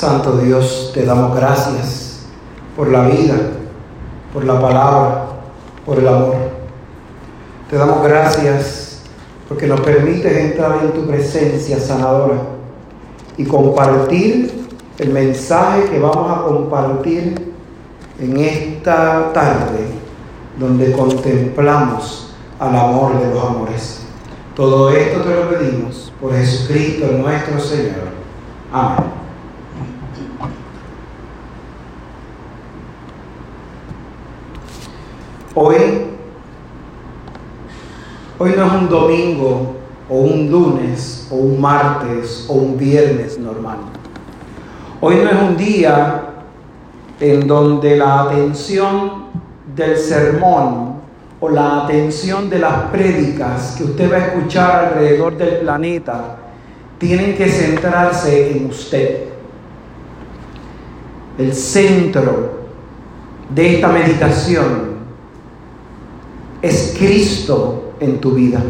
Santo Dios, te damos gracias por la vida, por la palabra, por el amor. Te damos gracias porque nos permites entrar en tu presencia sanadora y compartir el mensaje que vamos a compartir en esta tarde donde contemplamos al amor de los amores. Todo esto te lo pedimos por Jesucristo nuestro Señor. Amén. Hoy, hoy no es un domingo o un lunes o un martes o un viernes normal. Hoy no es un día en donde la atención del sermón o la atención de las prédicas que usted va a escuchar alrededor del planeta tienen que centrarse en usted. El centro de esta meditación es Cristo en tu vida.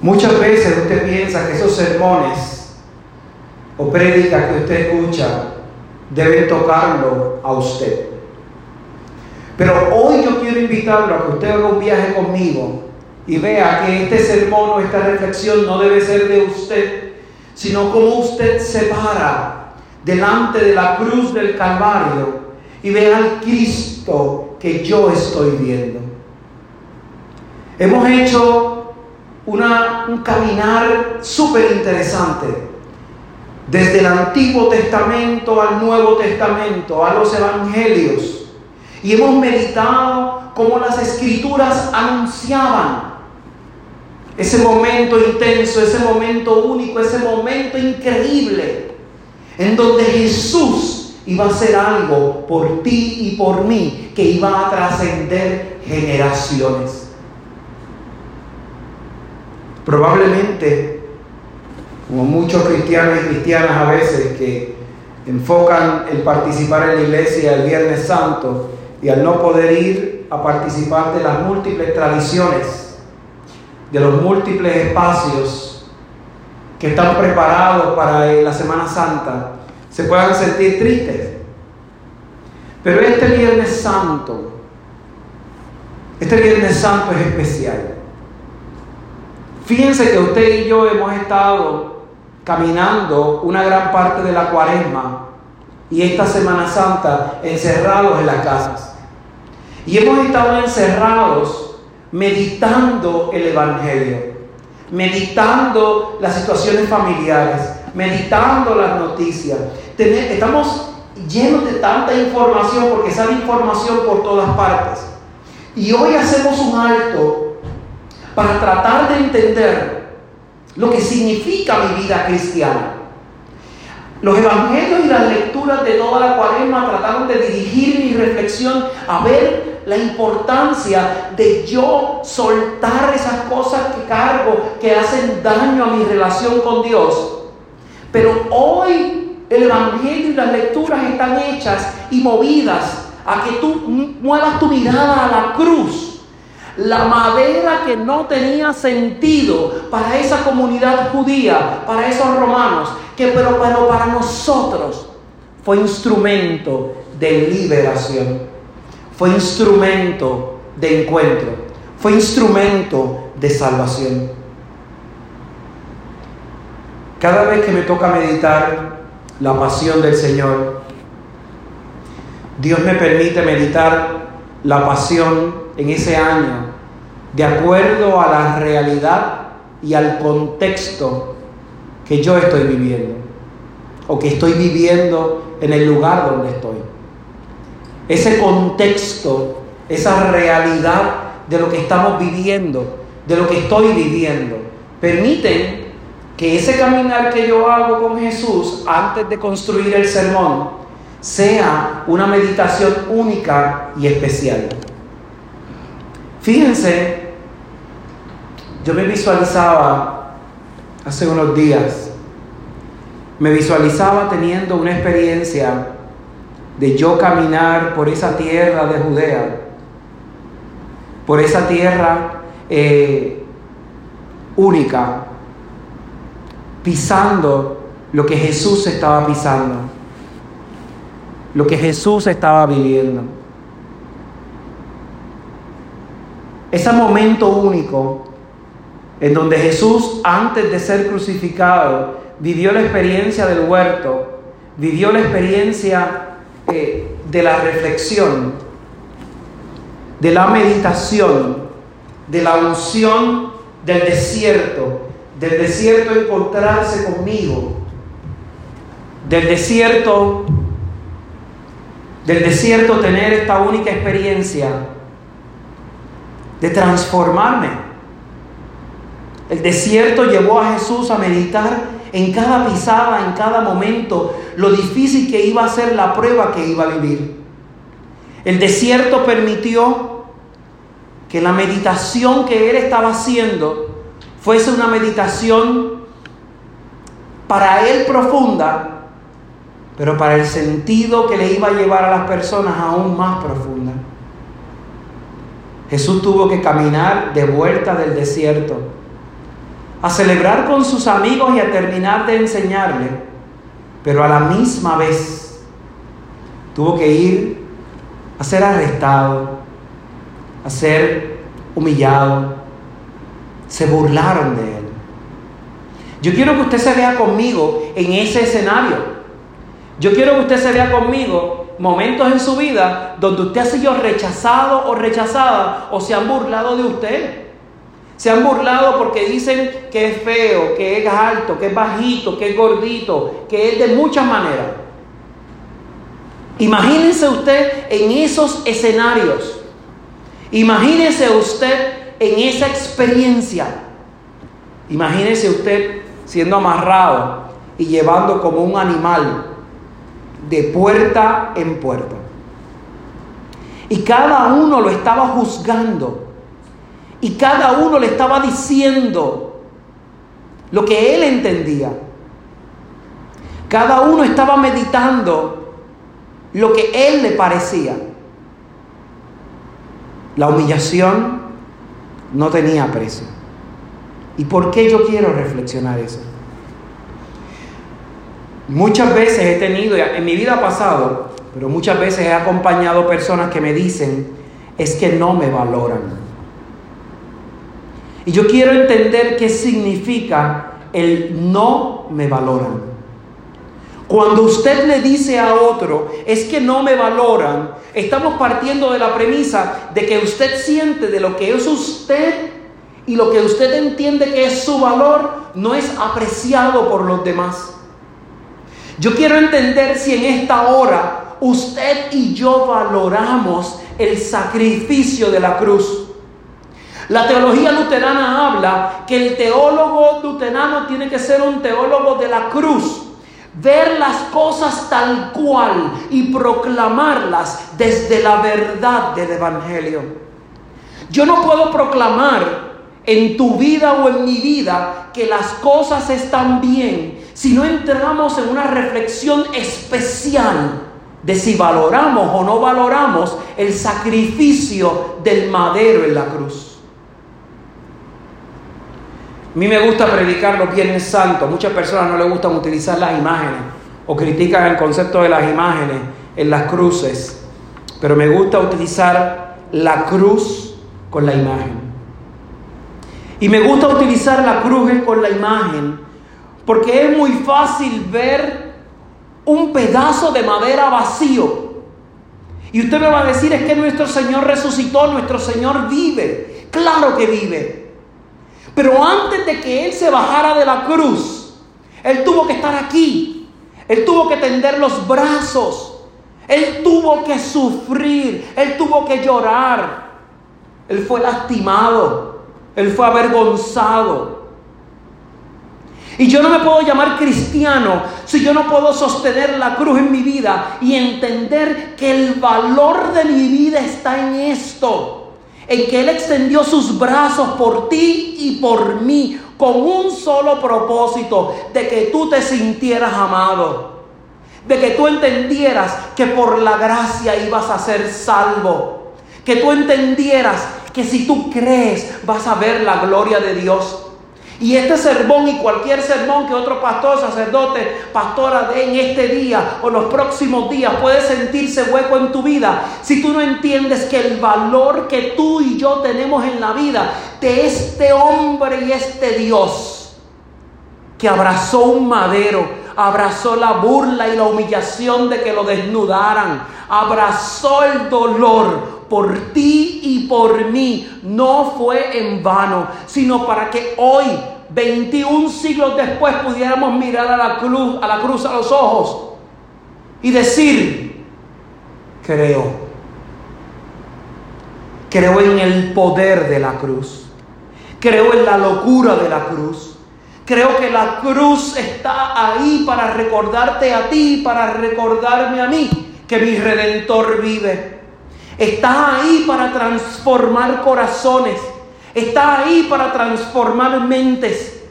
Muchas veces usted piensa que esos sermones o prédicas que usted escucha deben tocarlo a usted. Pero hoy yo quiero invitarlo a que usted haga un viaje conmigo y vea que este sermón o esta reflexión no debe ser de usted, sino como usted se para delante de la cruz del Calvario y vea al Cristo que yo estoy viendo. Hemos hecho una, un caminar súper interesante desde el Antiguo Testamento al Nuevo Testamento, a los Evangelios y hemos meditado cómo las escrituras anunciaban ese momento intenso, ese momento único, ese momento increíble, en donde Jesús iba a hacer algo por ti y por mí, que iba a trascender generaciones. Probablemente, como muchos cristianos y cristianas a veces que enfocan el participar en la iglesia el Viernes Santo, y al no poder ir a participar de las múltiples tradiciones, de los múltiples espacios que están preparados para la Semana Santa, se puedan sentir tristes. Pero este Viernes Santo, este Viernes Santo es especial. Fíjense que usted y yo hemos estado caminando una gran parte de la cuaresma y esta Semana Santa encerrados en las casas. Y hemos estado encerrados meditando el Evangelio, meditando las situaciones familiares, meditando las noticias. Estamos llenos de tanta información porque sale información por todas partes. Y hoy hacemos un alto para tratar de entender lo que significa mi vida cristiana. Los evangelios y las lecturas de toda la cuaresma trataron de dirigir mi reflexión a ver la importancia de yo soltar esas cosas que cargo, que hacen daño a mi relación con Dios. Pero hoy el evangelio y las lecturas están hechas y movidas a que tú muevas tu mirada a la cruz la madera que no tenía sentido para esa comunidad judía, para esos romanos, que pero, pero para nosotros fue instrumento de liberación, fue instrumento de encuentro, fue instrumento de salvación. Cada vez que me toca meditar la pasión del Señor, Dios me permite meditar la pasión en ese año de acuerdo a la realidad y al contexto que yo estoy viviendo o que estoy viviendo en el lugar donde estoy. Ese contexto, esa realidad de lo que estamos viviendo, de lo que estoy viviendo, permiten que ese caminar que yo hago con Jesús antes de construir el sermón sea una meditación única y especial. Fíjense, yo me visualizaba hace unos días, me visualizaba teniendo una experiencia de yo caminar por esa tierra de Judea, por esa tierra eh, única, pisando lo que Jesús estaba pisando, lo que Jesús estaba viviendo. Ese momento único en donde Jesús, antes de ser crucificado, vivió la experiencia del huerto, vivió la experiencia eh, de la reflexión, de la meditación, de la unción del desierto, del desierto encontrarse conmigo, del desierto, del desierto tener esta única experiencia de transformarme. El desierto llevó a Jesús a meditar en cada pisada, en cada momento, lo difícil que iba a ser la prueba que iba a vivir. El desierto permitió que la meditación que él estaba haciendo fuese una meditación para él profunda, pero para el sentido que le iba a llevar a las personas aún más profunda. Jesús tuvo que caminar de vuelta del desierto, a celebrar con sus amigos y a terminar de enseñarle, pero a la misma vez tuvo que ir a ser arrestado, a ser humillado. Se burlaron de él. Yo quiero que usted se vea conmigo en ese escenario. Yo quiero que usted se vea conmigo momentos en su vida donde usted ha sido rechazado o rechazada o se han burlado de usted. Se han burlado porque dicen que es feo, que es alto, que es bajito, que es gordito, que es de muchas maneras. Imagínense usted en esos escenarios. Imagínese usted en esa experiencia. Imagínese usted siendo amarrado y llevando como un animal de puerta en puerta. Y cada uno lo estaba juzgando. Y cada uno le estaba diciendo lo que él entendía. Cada uno estaba meditando lo que él le parecía. La humillación no tenía precio. ¿Y por qué yo quiero reflexionar eso? Muchas veces he tenido, en mi vida pasado, pero muchas veces he acompañado personas que me dicen, es que no me valoran. Y yo quiero entender qué significa el no me valoran. Cuando usted le dice a otro, es que no me valoran, estamos partiendo de la premisa de que usted siente de lo que es usted y lo que usted entiende que es su valor no es apreciado por los demás. Yo quiero entender si en esta hora usted y yo valoramos el sacrificio de la cruz. La teología luterana habla que el teólogo luterano tiene que ser un teólogo de la cruz, ver las cosas tal cual y proclamarlas desde la verdad del Evangelio. Yo no puedo proclamar en tu vida o en mi vida que las cosas están bien si no entramos en una reflexión especial de si valoramos o no valoramos el sacrificio del madero en la cruz. A mí me gusta predicar los Viernes Santos. Muchas personas no les gustan utilizar las imágenes o critican el concepto de las imágenes en las cruces. Pero me gusta utilizar la cruz con la imagen. Y me gusta utilizar la cruz con la imagen porque es muy fácil ver un pedazo de madera vacío. Y usted me va a decir, es que nuestro Señor resucitó, nuestro Señor vive. Claro que vive. Pero antes de que Él se bajara de la cruz, Él tuvo que estar aquí. Él tuvo que tender los brazos. Él tuvo que sufrir. Él tuvo que llorar. Él fue lastimado. Él fue avergonzado. Y yo no me puedo llamar cristiano si yo no puedo sostener la cruz en mi vida y entender que el valor de mi vida está en esto. En que Él extendió sus brazos por ti y por mí con un solo propósito, de que tú te sintieras amado. De que tú entendieras que por la gracia ibas a ser salvo. Que tú entendieras que si tú crees vas a ver la gloria de Dios Y este sermón y cualquier sermón que otro pastor, sacerdote, pastora dé en este día o los próximos días puede sentirse hueco en tu vida. Si tú no entiendes que el valor que tú y yo tenemos en la vida de este hombre y este Dios que abrazó un madero, abrazó la burla y la humillación de que lo desnudaran, abrazó el dolor por ti y por mí, no fue en vano, sino para que hoy, 21 siglos después, pudiéramos mirar a la cruz, a la cruz a los ojos y decir, creo. Creo en el poder de la cruz. Creo en la locura de la cruz. Creo que la cruz está ahí para recordarte a ti, para recordarme a mí que mi redentor vive. Está ahí para transformar corazones. Está ahí para transformar mentes.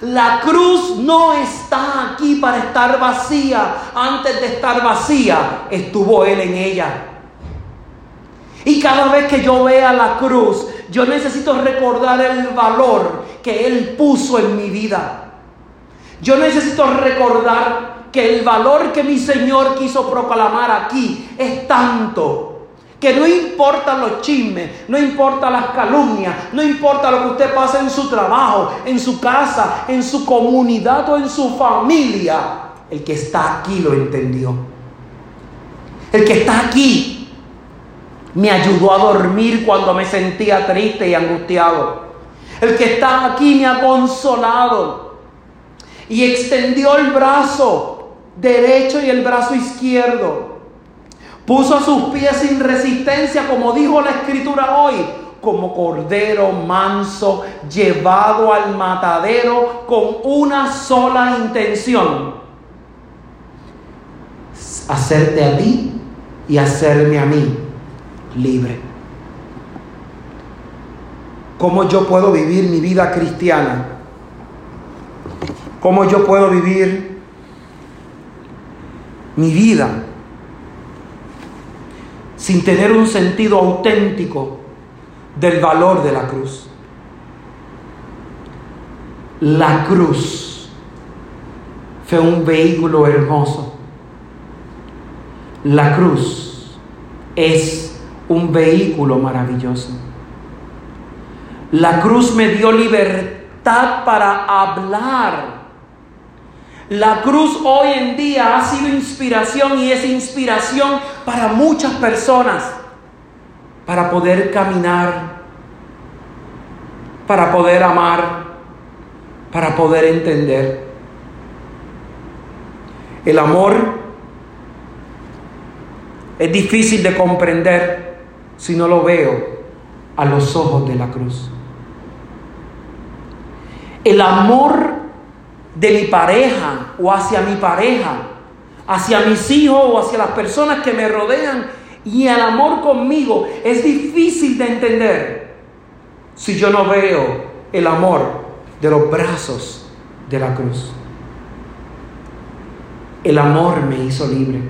La cruz no está aquí para estar vacía. Antes de estar vacía, estuvo Él en ella. Y cada vez que yo vea la cruz, yo necesito recordar el valor que Él puso en mi vida. Yo necesito recordar que el valor que mi Señor quiso proclamar aquí es tanto que no importa los chismes, no importa las calumnias, no importa lo que usted pase en su trabajo, en su casa, en su comunidad o en su familia, el que está aquí lo entendió. El que está aquí me ayudó a dormir cuando me sentía triste y angustiado. El que está aquí me ha consolado y extendió el brazo derecho y el brazo izquierdo Puso sus pies sin resistencia, como dijo la escritura hoy, como cordero manso llevado al matadero con una sola intención. Hacerte a ti y hacerme a mí libre. ¿Cómo yo puedo vivir mi vida cristiana? ¿Cómo yo puedo vivir mi vida sin tener un sentido auténtico del valor de la cruz. La cruz fue un vehículo hermoso. La cruz es un vehículo maravilloso. La cruz me dio libertad para hablar la cruz hoy en día ha sido inspiración y es inspiración para muchas personas para poder caminar, para poder amar, para poder entender. El amor es difícil de comprender si no lo veo a los ojos de la cruz. El amor de mi pareja o hacia mi pareja, hacia mis hijos o hacia las personas que me rodean y el amor conmigo es difícil de entender si yo no veo el amor de los brazos de la cruz. El amor me hizo libre.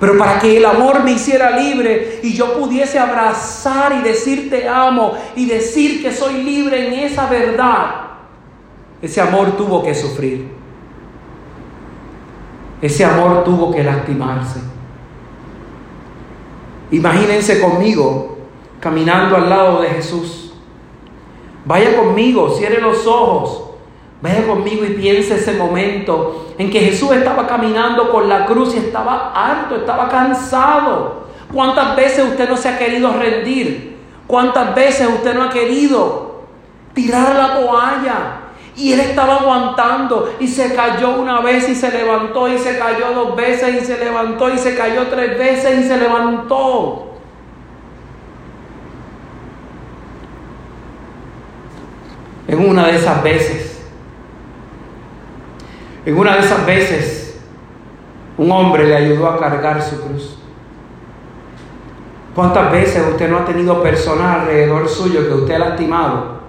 Pero para que el amor me hiciera libre y yo pudiese abrazar y decir te amo y decir que soy libre en esa verdad, ese amor tuvo que sufrir. Ese amor tuvo que lastimarse. Imagínense conmigo caminando al lado de Jesús. Vaya conmigo, cierre los ojos. Vaya conmigo y piense ese momento en que Jesús estaba caminando con la cruz y estaba harto, estaba cansado. ¿Cuántas veces usted no se ha querido rendir? ¿Cuántas veces usted no ha querido tirar la toalla? Y él estaba aguantando y se cayó una vez y se levantó y se cayó dos veces y se levantó y se cayó tres veces y se levantó. En una de esas veces, en una de esas veces, un hombre le ayudó a cargar su cruz. ¿Cuántas veces usted no ha tenido personas alrededor suyo que usted ha lastimado?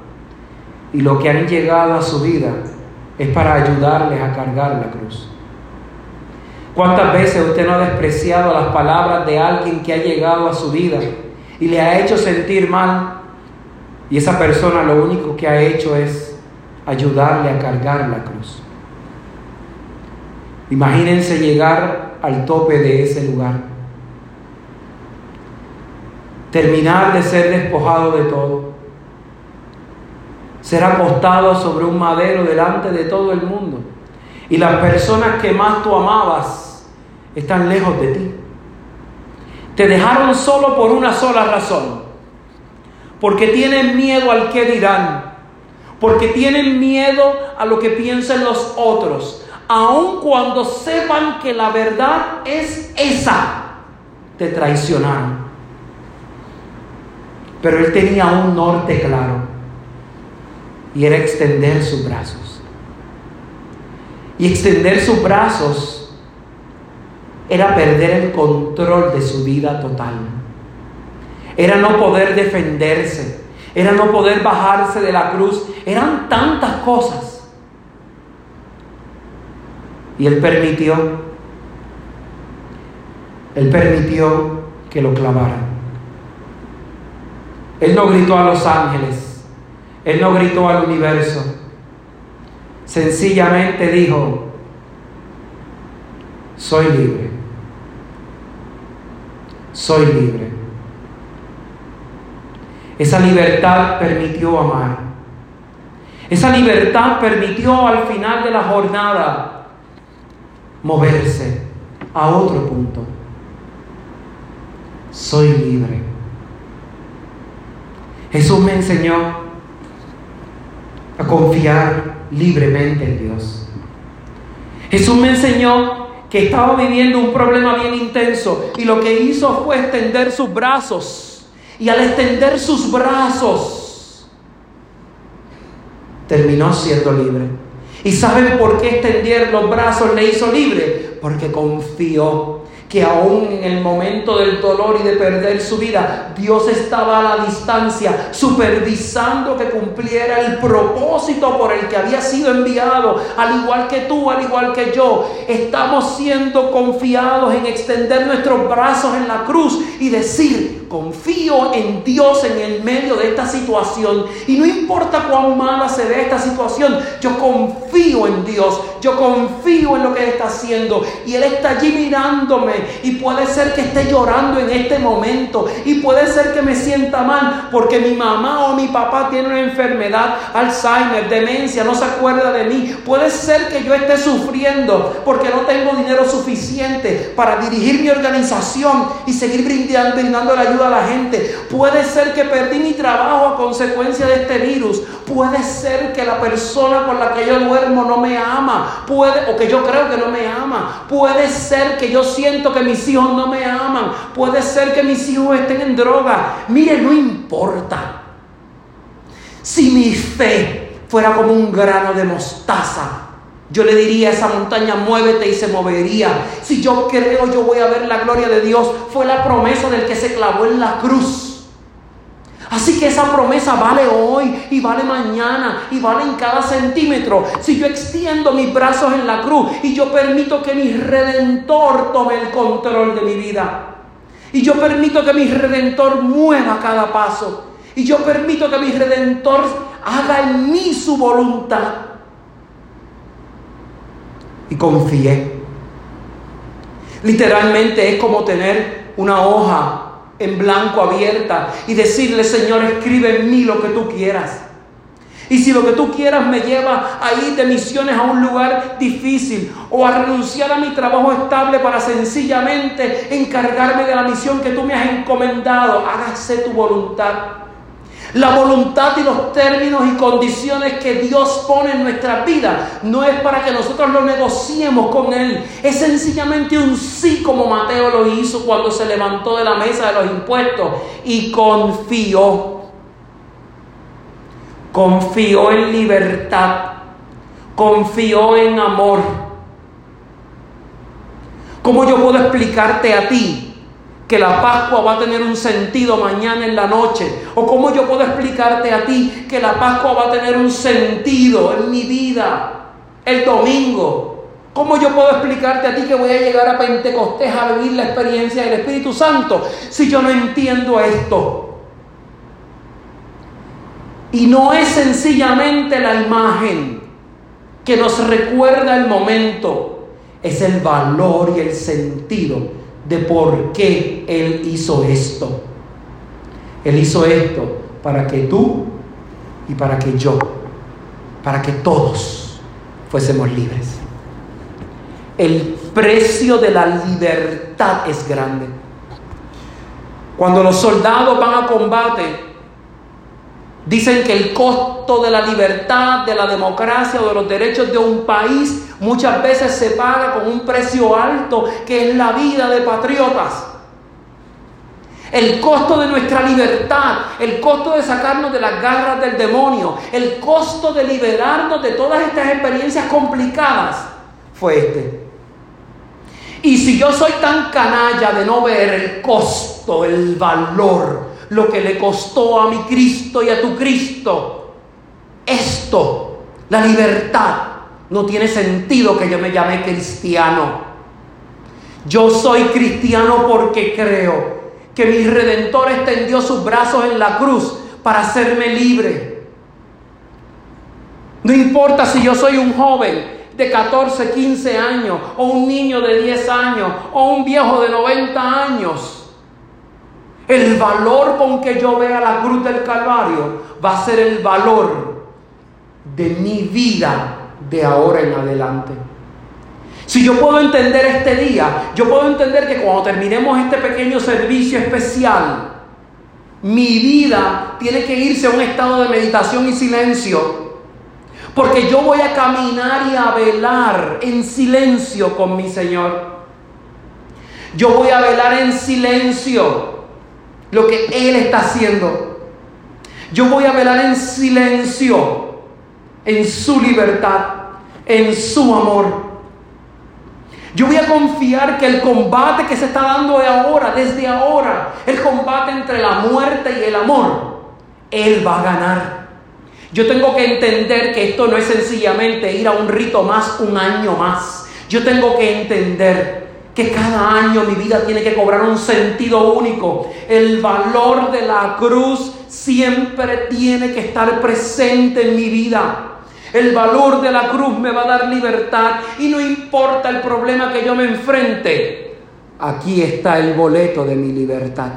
Y lo que han llegado a su vida es para ayudarles a cargar la cruz. ¿Cuántas veces usted no ha despreciado las palabras de alguien que ha llegado a su vida y le ha hecho sentir mal? Y esa persona lo único que ha hecho es ayudarle a cargar la cruz. Imagínense llegar al tope de ese lugar. Terminar de ser despojado de todo. Ser acostado sobre un madero delante de todo el mundo. Y las personas que más tú amabas están lejos de ti. Te dejaron solo por una sola razón. Porque tienen miedo al que dirán. Porque tienen miedo a lo que piensen los otros. Aun cuando sepan que la verdad es esa, te traicionaron. Pero él tenía un norte claro. Y era extender sus brazos. Y extender sus brazos era perder el control de su vida total. Era no poder defenderse, era no poder bajarse de la cruz, eran tantas cosas. Y él permitió, él permitió que lo clavaran. Él no gritó a los ángeles, él no gritó al universo, sencillamente dijo, soy libre. Soy libre. Esa libertad permitió amar. Esa libertad permitió al final de la jornada moverse a otro punto. Soy libre. Jesús me enseñó a confiar libremente en Dios. Jesús me enseñó que estaba viviendo un problema bien intenso y lo que hizo fue extender sus brazos. Y al extender sus brazos, terminó siendo libre. ¿Y saben por qué extender los brazos le hizo libre? Porque confió que aún en el momento del dolor y de perder su vida, Dios estaba a la distancia, supervisando que cumpliera el propósito por el que había sido enviado, al igual que tú, al igual que yo. Estamos siendo confiados en extender nuestros brazos en la cruz y decir, confío en Dios en el medio de esta situación. Y no importa cuán mala se ve esta situación, yo confío en Dios, yo confío en lo que Él está haciendo. Y Él está allí mirándome y puede ser que esté llorando en este momento y puede ser que me sienta mal porque mi mamá o mi papá tiene una enfermedad, Alzheimer, demencia, no se acuerda de mí. Puede ser que yo esté sufriendo porque no tengo dinero suficiente para dirigir mi organización y seguir brindando, brindando la ayuda a la gente. Puede ser que perdí mi trabajo a consecuencia de este virus. Puede ser que la persona con la que yo duermo no me ama. Puede, o que yo creo que no me ama. Puede ser que yo siento que mis hijos no me aman. Puede ser que mis hijos estén en droga. Mire, no importa. Si mi fe fuera como un grano de mostaza, yo le diría a esa montaña, muévete y se movería. Si yo creo, yo voy a ver la gloria de Dios. Fue la promesa del que se clavó en la cruz. Así que esa promesa vale hoy y vale mañana y vale en cada centímetro. Si yo extiendo mis brazos en la cruz y yo permito que mi redentor tome el control de mi vida. Y yo permito que mi redentor mueva cada paso. Y yo permito que mi redentor haga en mí su voluntad. Y confié. Literalmente es como tener una hoja en blanco abierta y decirle, Señor, escribe en mí lo que tú quieras. Y si lo que tú quieras me lleva a ir de misiones a un lugar difícil o a renunciar a mi trabajo estable para sencillamente encargarme de la misión que tú me has encomendado, hágase tu voluntad. La voluntad y los términos y condiciones que Dios pone en nuestra vida no es para que nosotros lo negociemos con Él. Es sencillamente un sí como Mateo lo hizo cuando se levantó de la mesa de los impuestos y confió. Confió en libertad. Confió en amor. ¿Cómo yo puedo explicarte a ti que la Pascua va a tener un sentido mañana en la noche? ¿O cómo yo puedo explicarte a ti que la Pascua va a tener un sentido en mi vida el domingo? ¿Cómo yo puedo explicarte a ti que voy a llegar a Pentecostés a vivir la experiencia del Espíritu Santo si yo no entiendo esto? Y no es sencillamente la imagen que nos recuerda el momento, es el valor y el sentido de por qué Él hizo esto. Él hizo esto para que tú y para que yo, para que todos fuésemos libres. El precio de la libertad es grande. Cuando los soldados van a combate, Dicen que el costo de la libertad, de la democracia o de los derechos de un país muchas veces se paga con un precio alto, que es la vida de patriotas. El costo de nuestra libertad, el costo de sacarnos de las garras del demonio, el costo de liberarnos de todas estas experiencias complicadas fue este. Y si yo soy tan canalla de no ver el costo, el valor, lo que le costó a mi Cristo y a tu Cristo, esto, la libertad, no tiene sentido que yo me llame cristiano. Yo soy cristiano porque creo que mi redentor extendió sus brazos en la cruz para hacerme libre. No importa si yo soy un joven de 14, 15 años, o un niño de 10 años, o un viejo de 90 años. El valor con que yo vea la cruz del Calvario va a ser el valor de mi vida de ahora en adelante. Si yo puedo entender este día, yo puedo entender que cuando terminemos este pequeño servicio especial, mi vida tiene que irse a un estado de meditación y silencio. Porque yo voy a caminar y a velar en silencio con mi Señor. Yo voy a velar en silencio lo que Él está haciendo. Yo voy a velar en silencio en su libertad, en su amor. Yo voy a confiar que el combate que se está dando de ahora, desde ahora, el combate entre la muerte y el amor, Él va a ganar. Yo tengo que entender que esto no es sencillamente ir a un rito más, un año más. Yo tengo que entender que cada año mi vida tiene que cobrar un sentido único. El valor de la cruz siempre tiene que estar presente en mi vida. El valor de la cruz me va a dar libertad y no importa el problema que yo me enfrente. Aquí está el boleto de mi libertad.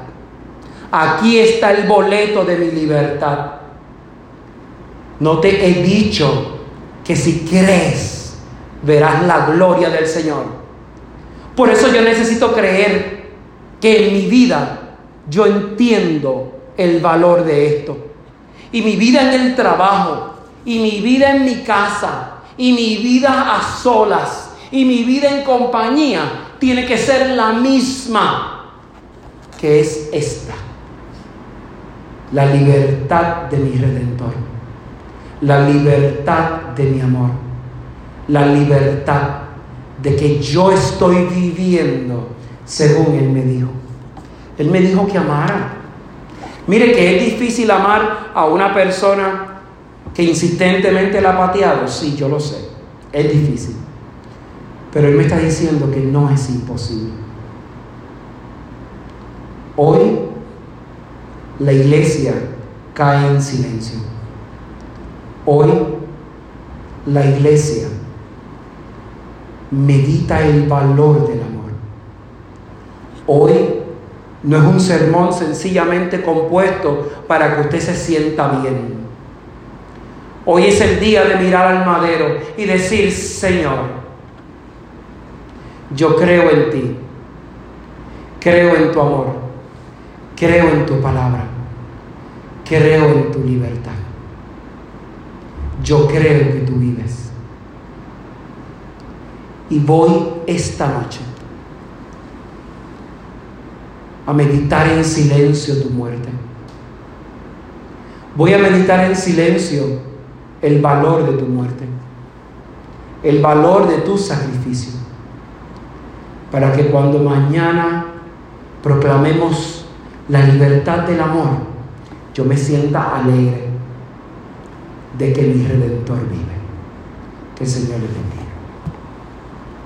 Aquí está el boleto de mi libertad. No te he dicho que si crees verás la gloria del Señor. Por eso yo necesito creer que en mi vida yo entiendo el valor de esto. Y mi vida en el trabajo, y mi vida en mi casa, y mi vida a solas, y mi vida en compañía, tiene que ser la misma que es esta. La libertad de mi redentor, la libertad de mi amor, la libertad de que yo estoy viviendo según Él me dijo. Él me dijo que amara. Mire que es difícil amar a una persona que insistentemente la ha pateado, sí, yo lo sé, es difícil. Pero Él me está diciendo que no es imposible. Hoy la iglesia cae en silencio. Hoy la iglesia medita el valor del amor. Hoy no es un sermón sencillamente compuesto para que usted se sienta bien. Hoy es el día de mirar al madero y decir, Señor, yo creo en ti, creo en tu amor, creo en tu palabra, creo en tu libertad. Yo creo que tú vives. Y voy esta noche a meditar en silencio tu muerte. Voy a meditar en silencio el valor de tu muerte, el valor de tu sacrificio, para que cuando mañana proclamemos la libertad del amor, yo me sienta alegre de que mi redentor vive. Que el Señor le bendiga.